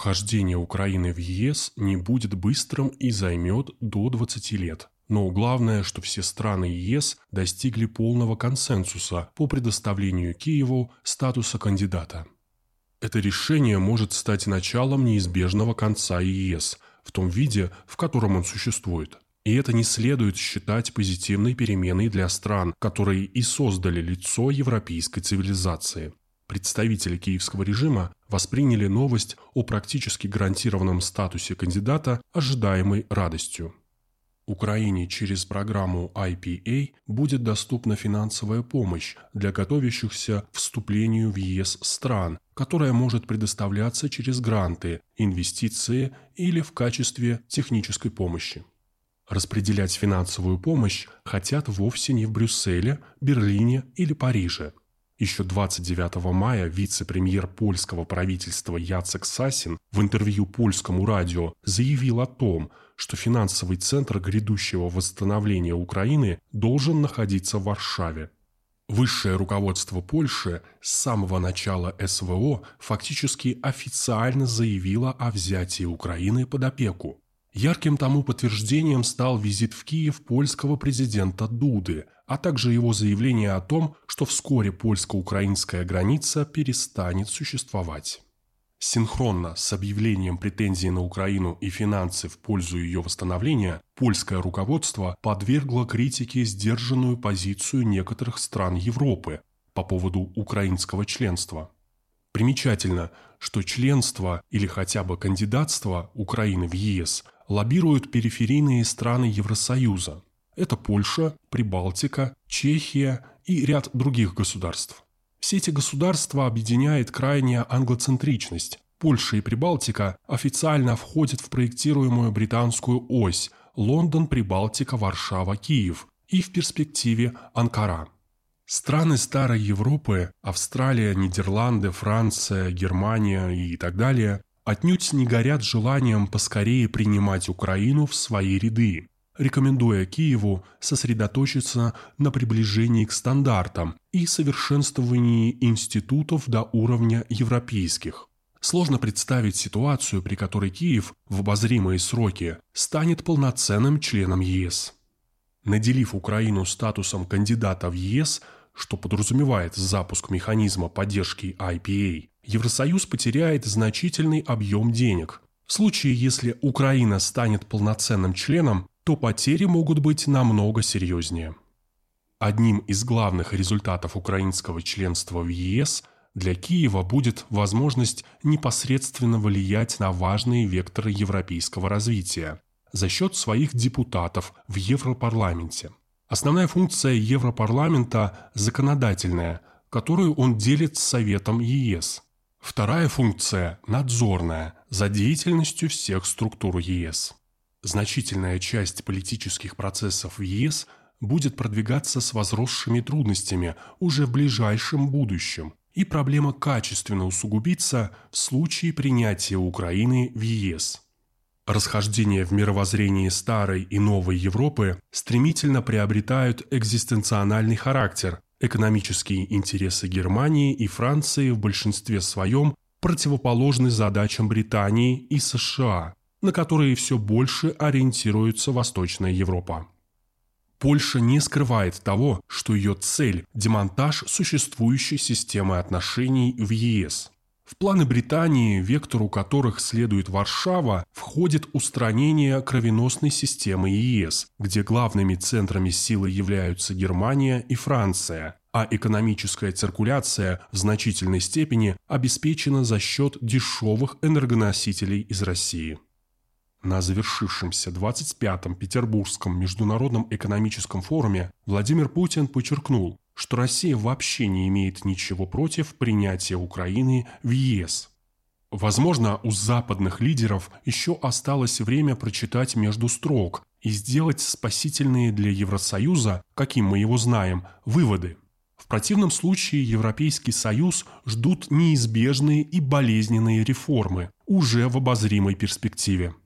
Вхождение Украины в ЕС не будет быстрым и займет до 20 лет. Но главное, что все страны ЕС достигли полного консенсуса по предоставлению Киеву статуса кандидата. Это решение может стать началом неизбежного конца ЕС в том виде, в котором он существует. И это не следует считать позитивной переменой для стран, которые и создали лицо европейской цивилизации. Представители киевского режима восприняли новость о практически гарантированном статусе кандидата ожидаемой радостью. Украине через программу IPA будет доступна финансовая помощь для готовящихся вступлению в ЕС стран, которая может предоставляться через гранты, инвестиции или в качестве технической помощи. Распределять финансовую помощь хотят вовсе не в Брюсселе, Берлине или Париже. Еще 29 мая вице-премьер польского правительства Яцек Сасин в интервью польскому радио заявил о том, что финансовый центр грядущего восстановления Украины должен находиться в Варшаве. Высшее руководство Польши с самого начала СВО фактически официально заявило о взятии Украины под опеку. Ярким тому подтверждением стал визит в Киев польского президента Дуды, а также его заявление о том, что вскоре польско-украинская граница перестанет существовать. Синхронно с объявлением претензий на Украину и финансы в пользу ее восстановления, польское руководство подвергло критике сдержанную позицию некоторых стран Европы по поводу украинского членства. Примечательно, что членство или хотя бы кандидатство Украины в ЕС лоббируют периферийные страны Евросоюза. Это Польша, Прибалтика, Чехия и ряд других государств. Все эти государства объединяет крайняя англоцентричность. Польша и Прибалтика официально входят в проектируемую британскую ось Лондон, Прибалтика, Варшава, Киев и в перспективе Анкара. Страны Старой Европы – Австралия, Нидерланды, Франция, Германия и так далее – отнюдь не горят желанием поскорее принимать Украину в свои ряды, рекомендуя Киеву сосредоточиться на приближении к стандартам и совершенствовании институтов до уровня европейских. Сложно представить ситуацию, при которой Киев в обозримые сроки станет полноценным членом ЕС. Наделив Украину статусом кандидата в ЕС – что подразумевает запуск механизма поддержки IPA, Евросоюз потеряет значительный объем денег. В случае, если Украина станет полноценным членом, то потери могут быть намного серьезнее. Одним из главных результатов украинского членства в ЕС для Киева будет возможность непосредственно влиять на важные векторы европейского развития за счет своих депутатов в Европарламенте. Основная функция Европарламента – законодательная, которую он делит с Советом ЕС. Вторая функция – надзорная, за деятельностью всех структур ЕС. Значительная часть политических процессов в ЕС будет продвигаться с возросшими трудностями уже в ближайшем будущем, и проблема качественно усугубится в случае принятия Украины в ЕС. Расхождения в мировоззрении старой и новой Европы стремительно приобретают экзистенциональный характер. Экономические интересы Германии и Франции в большинстве своем противоположны задачам Британии и США, на которые все больше ориентируется Восточная Европа. Польша не скрывает того, что ее цель – демонтаж существующей системы отношений в ЕС – в планы Британии, вектору которых следует Варшава, входит устранение кровеносной системы ЕС, где главными центрами силы являются Германия и Франция, а экономическая циркуляция в значительной степени обеспечена за счет дешевых энергоносителей из России. На завершившемся 25-м Петербургском международном экономическом форуме Владимир Путин подчеркнул, что Россия вообще не имеет ничего против принятия Украины в ЕС. Возможно, у западных лидеров еще осталось время прочитать между строк и сделать спасительные для Евросоюза, каким мы его знаем, выводы. В противном случае Европейский Союз ждут неизбежные и болезненные реформы уже в обозримой перспективе.